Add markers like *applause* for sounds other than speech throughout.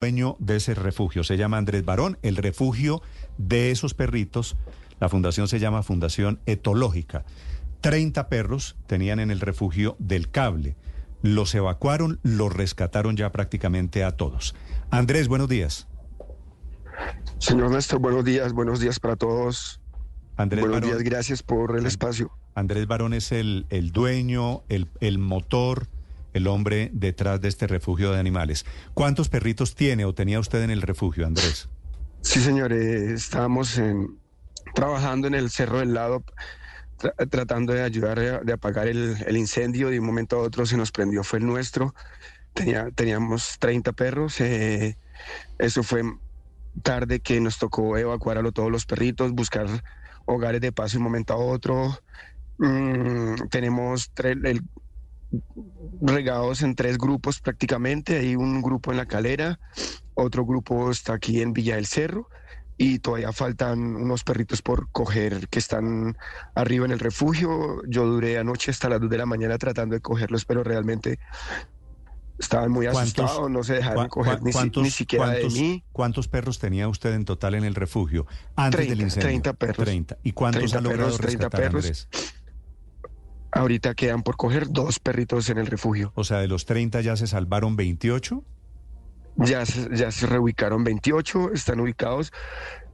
dueño de ese refugio. Se llama Andrés Barón. El refugio de esos perritos, la fundación se llama Fundación Etológica. 30 perros tenían en el refugio del cable. Los evacuaron, los rescataron ya prácticamente a todos. Andrés, buenos días. Señor Néstor, buenos días, buenos días para todos. Andrés buenos Barón, días, gracias por el espacio. Andrés Barón es el, el dueño, el, el motor, el hombre detrás de este refugio de animales. ¿Cuántos perritos tiene o tenía usted en el refugio, Andrés? Sí, señor, eh, estábamos en- trabajando en el Cerro del Lado, tra- tratando de ayudar a, de apagar el, incendio. De un momento a otro se nos prendió, fue el nuestro. Tenía, teníamos 30 perros. eh, eso fue tarde que nos tocó evacuar a todos los perritos, buscar hogares de paso de un momento a otro. Mm, tenemos el- regados en tres grupos prácticamente. Hay un grupo en la calera, otro grupo está aquí en Villa del Cerro y todavía faltan unos perritos por coger que están arriba en el refugio. Yo duré anoche hasta las 2 de la mañana tratando de cogerlos, pero realmente estaban muy ¿Cuántos- asustados, no se dejaron ¿Cuá- coger ni, siquiera cuántos- de mí. ¿Cuántos perros tenía usted en total en el refugio antes 30, del incendio? 30 perros. 30. ¿Y cuántos 30 ha logrado perros, 30 rescatar, perros. Andrés? Ahorita quedan por coger dos perritos en el refugio. O sea, de los 30 ya se salvaron 28. Ya se, ya se reubicaron 28, están ubicados.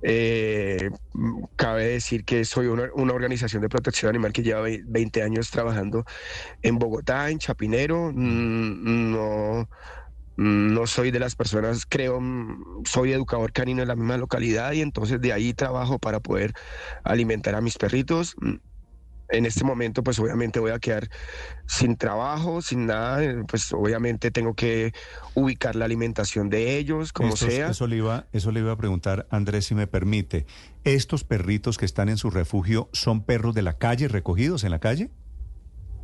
Eh, mm, cabe decir que soy una, una organización de protección animal que lleva vei- 20 años trabajando en Bogotá, en Chapinero. Mm, No, no soy de las personas, creo, mm, soy educador canino en la misma localidad y entonces de ahí trabajo para poder alimentar a mis perritos. En este momento, pues obviamente voy a quedar sin trabajo, sin nada, pues obviamente tengo que ubicar la alimentación de ellos, como Estos- sea. Eso le, iba, eso le iba a preguntar, Andrés, si me permite. ¿Estos perritos que están en su refugio son perros de la calle, recogidos en la calle?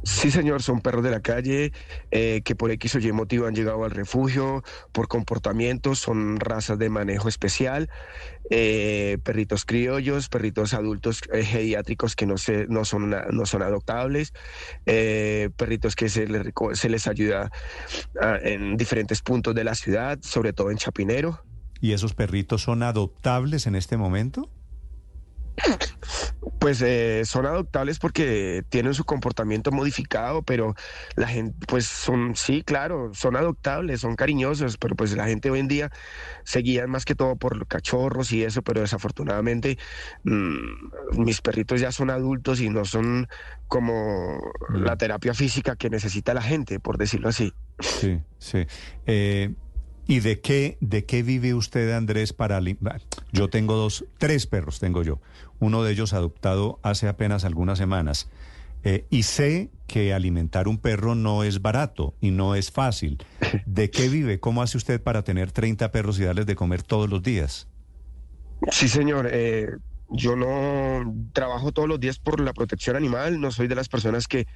Sí, señor, son perros de la calle eh, que por X o Y motivo han llegado al refugio por comportamientos, son razas de manejo especial, eh, perritos criollos, perritos adultos eh, geriátricos que no, se, no, son, no son adoptables, eh, perritos que se les, se les ayuda ah, en diferentes puntos de la ciudad, sobre todo en Chapinero. ¿Y esos perritos son adoptables en este momento? Pues eh, son adoptables porque tienen su comportamiento modificado, pero la gente, pues son, sí, claro, son adoptables, son cariñosos, pero pues la gente hoy en día se guía más que todo por cachorros y eso, pero desafortunadamente mm, mis perritos ya son adultos y no son como Mm. la terapia física que necesita la gente, por decirlo así. Sí, sí. Eh, ¿Y de qué, de qué vive usted, Andrés, para... Yo tengo dos, tres perros tengo yo. Uno de ellos adoptado hace apenas algunas semanas. Eh, y sé que alimentar un perro no es barato y no es fácil. ¿De qué vive? ¿Cómo hace usted para tener 30 perros y darles de comer todos los días? Sí, señor. eh, yo no trabajo todos los días por la protección animal. No soy de las personas que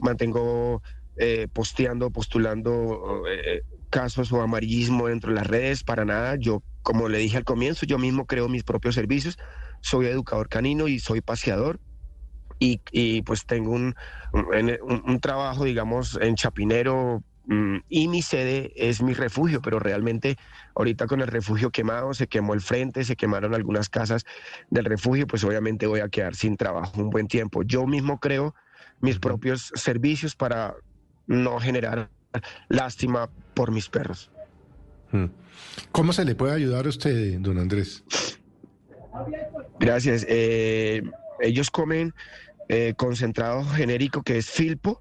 mantengo eh, posteando, postulando eh, casos o amarillismo dentro de las redes. Para nada. Yo, como le dije al comienzo, yo mismo creo mis propios servicios. Soy educador canino y soy paseador. Y, y, pues tengo un, un, un- un trabajo, digamos, en Chapinero mm, y mi sede es mi refugio, pero realmente ahorita con el refugio quemado, se quemó el frente, se quemaron algunas casas del refugio, pues obviamente voy a quedar sin trabajo un buen tiempo. Yo mismo creo mis propios servicios para no generar lástima por mis perros. Mm. ¿Cómo se le puede ayudar a usted, don Andrés? Gracias. Eh, ellos comen eh, concentrado genérico que es filpo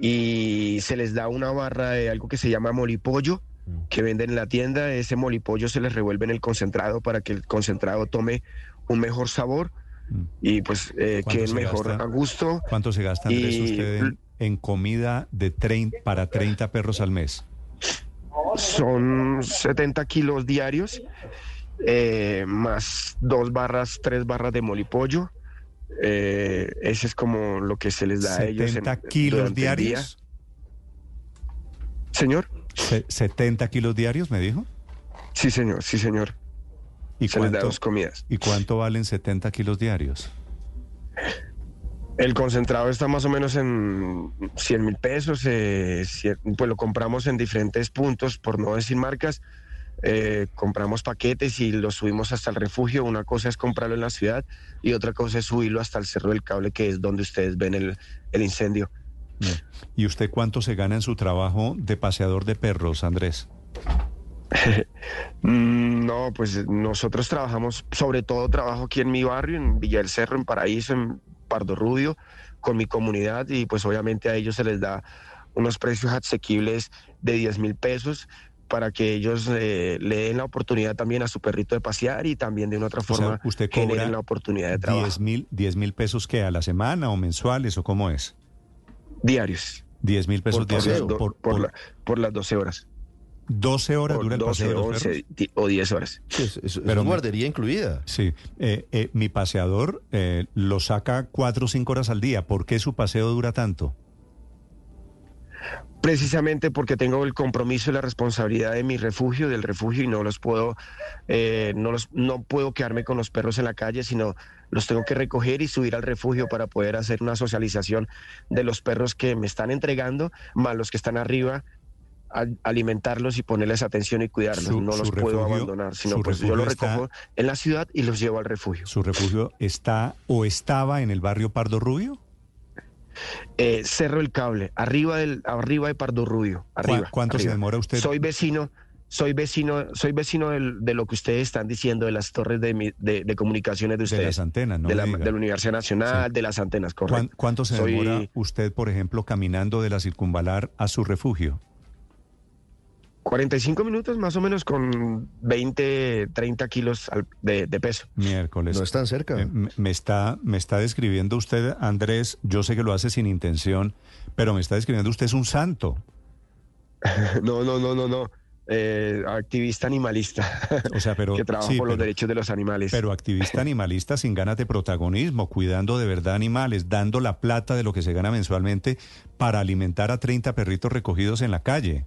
y se les da una barra de algo que se llama molipollo que venden en la tienda. Ese molipollo se les revuelve en el concentrado para que el concentrado tome un mejor sabor Mm. y pues eh, ¿Cuánto quede se mejor gasta? a gusto. ¿Cuánto se gasta, Andrés, Y- usted en, en comida de trein- para 30 perros al mes? Son 70 kilos diarios, eh, más dos barras, tres barras de molipollo. Eh, ese es como lo que se les da a ellos. en- 70 kilos diarios. Señor, Se- 70 kilos diarios, me dijo. sí, señor, sí, señor. ¿Y se les da cuánto, dos comidas. ¿Y cuánto valen 70 kilos diarios? El concentrado está más o menos en 100 mil pesos. eh, pues lo compramos en diferentes puntos, por no decir marcas. eh, compramos paquetes y los subimos hasta el refugio. Una cosa es comprarlo en la ciudad y otra cosa es subirlo hasta el Cerro del Cable, que es donde ustedes ven el, el incendio. ¿Y usted cuánto se gana en su trabajo de paseador de perros, Andrés? *laughs* Mm, no, pues nosotros trabajamos, sobre todo trabajo aquí en mi barrio, en Villa del Cerro, en Paraíso, en Pardo Rubio, con mi comunidad y pues obviamente a ellos se les da unos precios asequibles de 10 mil pesos para que ellos eh, le den la oportunidad también a su perrito de pasear y también de una otra forma usted generen la oportunidad de trabajo. 10 mil pesos que a la semana o mensuales o cómo es? Diarios. 10 mil pesos por, diarios por, por, por, las 12 horas. 12 horas dura el 12, paseo de los 11 perros? o 10 horas. Es, es- es Pero me- guardería incluida. Sí, eh, eh, mi paseador eh, lo saca cuatro o cinco horas al día. ¿Por qué su paseo dura tanto? Precisamente porque tengo el compromiso y la responsabilidad de mi refugio, del refugio, y no los puedo, eh, no los, no puedo quedarme con los perros en la calle, sino los tengo que recoger y subir al refugio para poder hacer una socialización de los perros que me están entregando, más los que están arriba, alimentarlos y ponerles atención y cuidarlos. Su- no los puedo abandonar, sino pues yo los está- recojo en la ciudad y los llevo al refugio. ¿Su refugio está o estaba en el barrio Pardo Rubio? Eh, Cerro el Cable, arriba del, arriba de Pardo Rubio, arriba. ¿Cuánto se demora usted? Soy vecino, soy vecino, soy vecino del- de lo que ustedes están diciendo de las torres de, mi- de, de comunicaciones de de ustedes. las antenas, ¿no? de, la, de Universidad Nacional, de las antenas, ¿Cuán- correcto. ¿Cuánto se Soy- demora usted, por ejemplo, caminando de la circunvalar a su refugio? 45 minutos más o menos con 20, 30 kilos al- de, de peso. Miércoles. No es tan cerca. Eh, me, me está, me está describiendo usted, Andrés, yo sé que lo hace sin intención, pero me está describiendo usted es un santo. *laughs* No, no, no, no, no. Eh, activista animalista O sea, pero, *laughs* que trabaja sí, por los derechos de los animales. pero activista *laughs* animalista sin ganas de protagonismo, cuidando de verdad animales, dando la plata de lo que se gana mensualmente para alimentar a 30 perritos recogidos en la calle.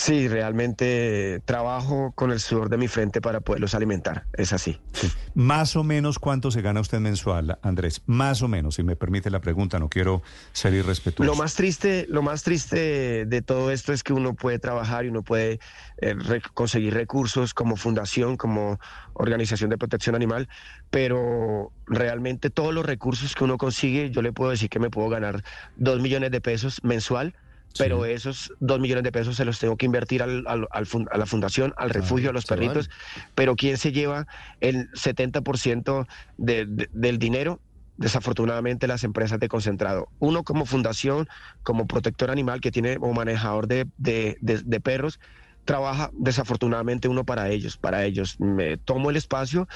Sí, realmente trabajo con el sudor de mi frente para poderlos alimentar. Es así. Sí. *laughs* Más o menos cuánto se gana usted mensual, Andrés. Más o menos, si me permite la pregunta, no quiero ser irrespetuoso. Lo más triste, lo más triste de todo esto es que uno puede trabajar y uno puede eh, conseguir recursos como fundación, como organización de protección animal, pero realmente todos los recursos que uno consigue, yo le puedo decir que me puedo ganar dos millones de pesos mensual. Pero Sí. esos dos millones de pesos se los tengo que invertir al, al- al fun- a la fundación, al refugio, a los perritos. Pero ¿quién se lleva el 70% de- de- del dinero? desafortunadamente las empresas de concentrado. Uno como fundación, como protector animal que tiene o manejador de- de perros, trabaja desafortunadamente uno para ellos, para ellos. Me tomo el espacio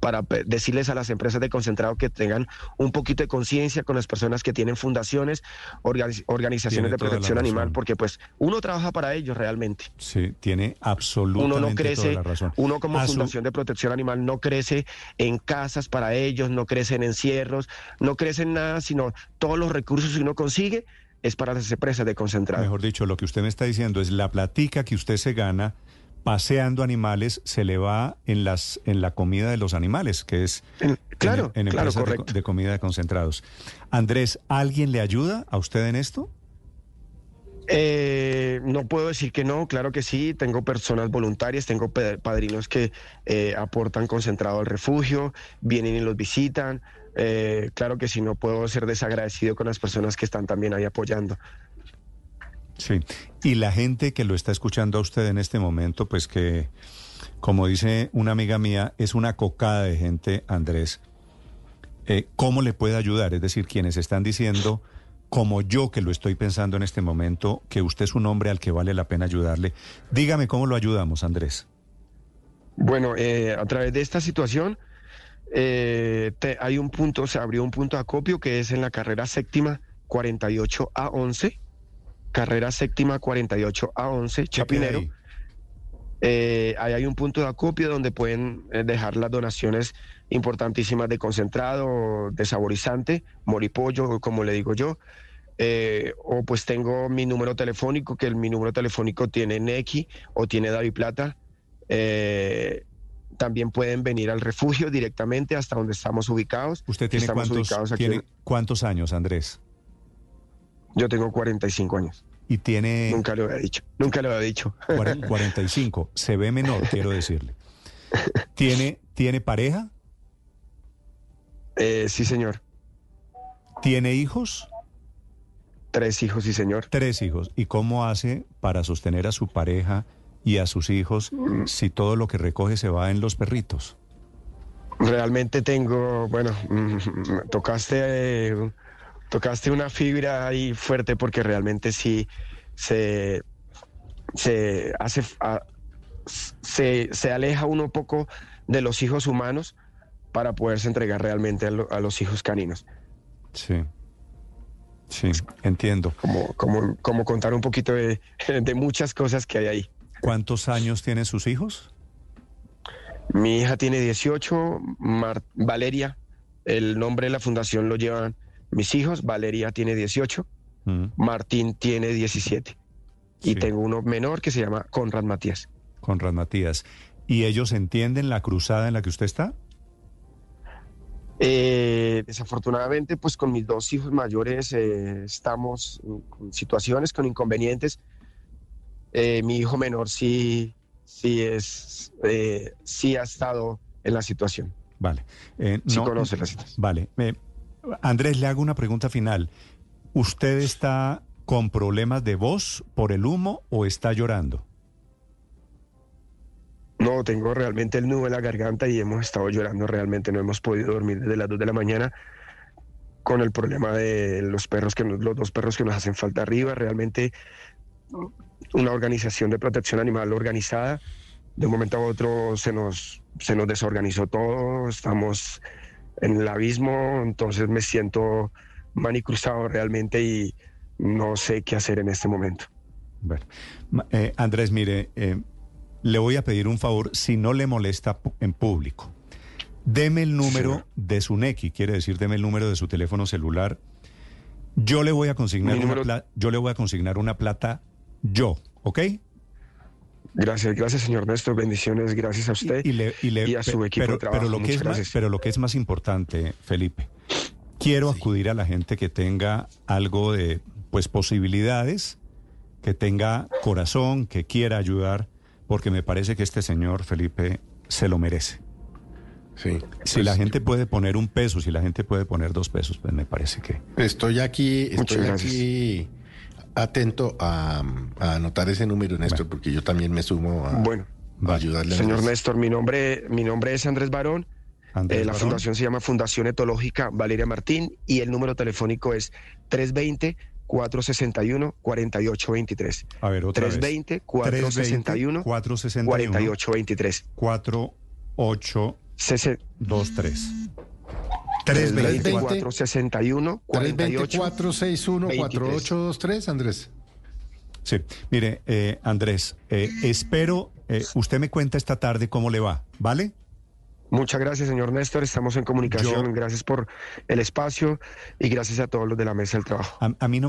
para decirles a las empresas de concentrado que tengan un poquito de conciencia con las personas que tienen fundaciones, organi- organizaciones Tiene de protección animal, porque pues uno trabaja para ellos realmente. Sí, tiene absolutamente Uno no crece, toda la razón. uno como A su- Fundación de Protección Animal no crece en casas para ellos, no crece en encierros, no crece en nada, sino todos los recursos que uno consigue es para las empresas de concentrado. Mejor dicho, lo que usted me está diciendo es la platica que usted se gana paseando animales se le va en las en la comida de los animales, que es En- claro, en, en claro, de, comida de concentrados. Andrés, ¿alguien le ayuda a usted en esto? Eh, no puedo decir que no, claro que sí, tengo personas voluntarias, tengo padrinos que eh, aportan concentrado al refugio, vienen y los visitan. eh, claro que sí, no puedo ser desagradecido con las personas que están también ahí apoyando. Sí. Y la gente que lo está escuchando a usted en este momento, pues que, como dice una amiga mía, es una cocada de gente, Andrés. Eh, ¿Cómo le puede ayudar? Es decir, quienes están diciendo, como yo que lo estoy pensando en este momento, que usted es un hombre al que vale la pena ayudarle. Dígame cómo lo ayudamos, Andrés. Bueno, eh, a través de esta situación eh, te- hay un punto, se abrió un punto de acopio que es en la carrera séptima 48 a 11, carrera séptima 48 a 11, ¿Qué queda Chapinero. ahí? Eh, ahí hay un punto de acopio donde pueden eh, dejar las donaciones importantísimas de concentrado, de saborizante, moripollo, como le digo yo. Eh, o pues tengo mi número telefónico, que el, mi número telefónico tiene Neki o tiene David Plata. Eh, también pueden venir al refugio directamente hasta donde estamos ubicados. ¿Usted tiene estamos cuántos, ubicados aquí tiene en- cuántos años, Andrés? Yo tengo 45 años. y tiene Nunca lo había dicho, nunca lo había dicho. cuaren- *laughs* 45. Se ve menor, quiero decirle. *laughs* ¿Tiene, ¿Tiene pareja? Eh, sí, señor. ¿Tiene hijos? Tres hijos, sí, señor. Tres hijos. ¿Y cómo hace para sostener a su pareja y a sus hijos si todo lo que recoge se va en los perritos? Realmente tengo, bueno, *laughs* mm, tocaste, eh, tocaste una fibra ahí fuerte porque realmente sí se, se hace, a- se, se aleja uno un poco de los hijos humanos para poderse entregar realmente a, lo- a los hijos caninos. Sí. Sí, entiendo. Como, como, como contar un poquito de, de muchas cosas que hay ahí. ¿Cuántos años tienen sus hijos? Mi hija tiene 18, Mar- Valeria, el nombre de la fundación lo llevan mis hijos, Valeria tiene 18, Mm, Martín tiene 17 y Sí. tengo uno menor que se llama Conrad Matías. Conrad Matías. ¿Y ellos entienden la cruzada en la que usted está? Eh, desafortunadamente, pues con mis dos hijos mayores eh, estamos con situaciones, con inconvenientes. Eh, mi hijo menor sí, sí es, eh, sí ha estado en la situación, Vale. Eh, sí no- conoce la situación. Vale. Andrés, le hago una pregunta final. ¿Usted está con problemas de voz por el humo o está llorando? No, tengo realmente el nudo en la garganta y hemos estado llorando realmente, no hemos podido dormir desde las 2 de la mañana con el problema de los perros que nos- los dos perros que nos hacen falta arriba, realmente una organización de protección animal organizada, de un momento a otro se nos se nos desorganizó todo, estamos en el abismo, entonces me siento manicruzado realmente y no sé qué hacer en este momento. Bueno, eh, Andrés, mire, eh, le voy a pedir un favor, si no le molesta en público. Deme el número Sí. de su NECI, quiere decir, deme el número de su teléfono celular. Yo le voy a consignar, una, número- yo le voy a consignar una plata yo, ¿ok? Gracias, gracias señor Néstor, bendiciones, gracias a usted. y, le- y le- y a su equipo pero, de trabajo. Pero lo, que es más, pero lo que es más importante, Felipe, quiero acudir a la gente que tenga algo de pues posibilidades, que tenga corazón, que quiera ayudar, porque me parece que este señor, Felipe, se lo merece. Sí. Si Pues, la gente puede poner un peso, si la gente puede poner dos pesos, pues me parece que... Estoy aquí, Muchas estoy gracias. aquí atento a, a anotar ese número, Néstor, Bueno. porque yo también me sumo a, Bueno, a ayudarle. a señor Andrés. Néstor, mi nombre, mi nombre es Andrés Barón. Andrés Eh, la Barón. fundación se llama Fundación Etológica Valeria Martín y el número telefónico es 320-461-4823. A ver, otra vez. 320-461-4823. 461 4823 Sese- 320 320-461-48. 324-61-4823, Andrés. Sí, mire, eh, Andrés, eh, espero, eh, usted me cuenta esta tarde cómo le va, ¿vale? Muchas gracias, señor Néstor. Estamos en comunicación. Yo- Gracias por el espacio y gracias a todos los de la mesa del trabajo. A, a mí no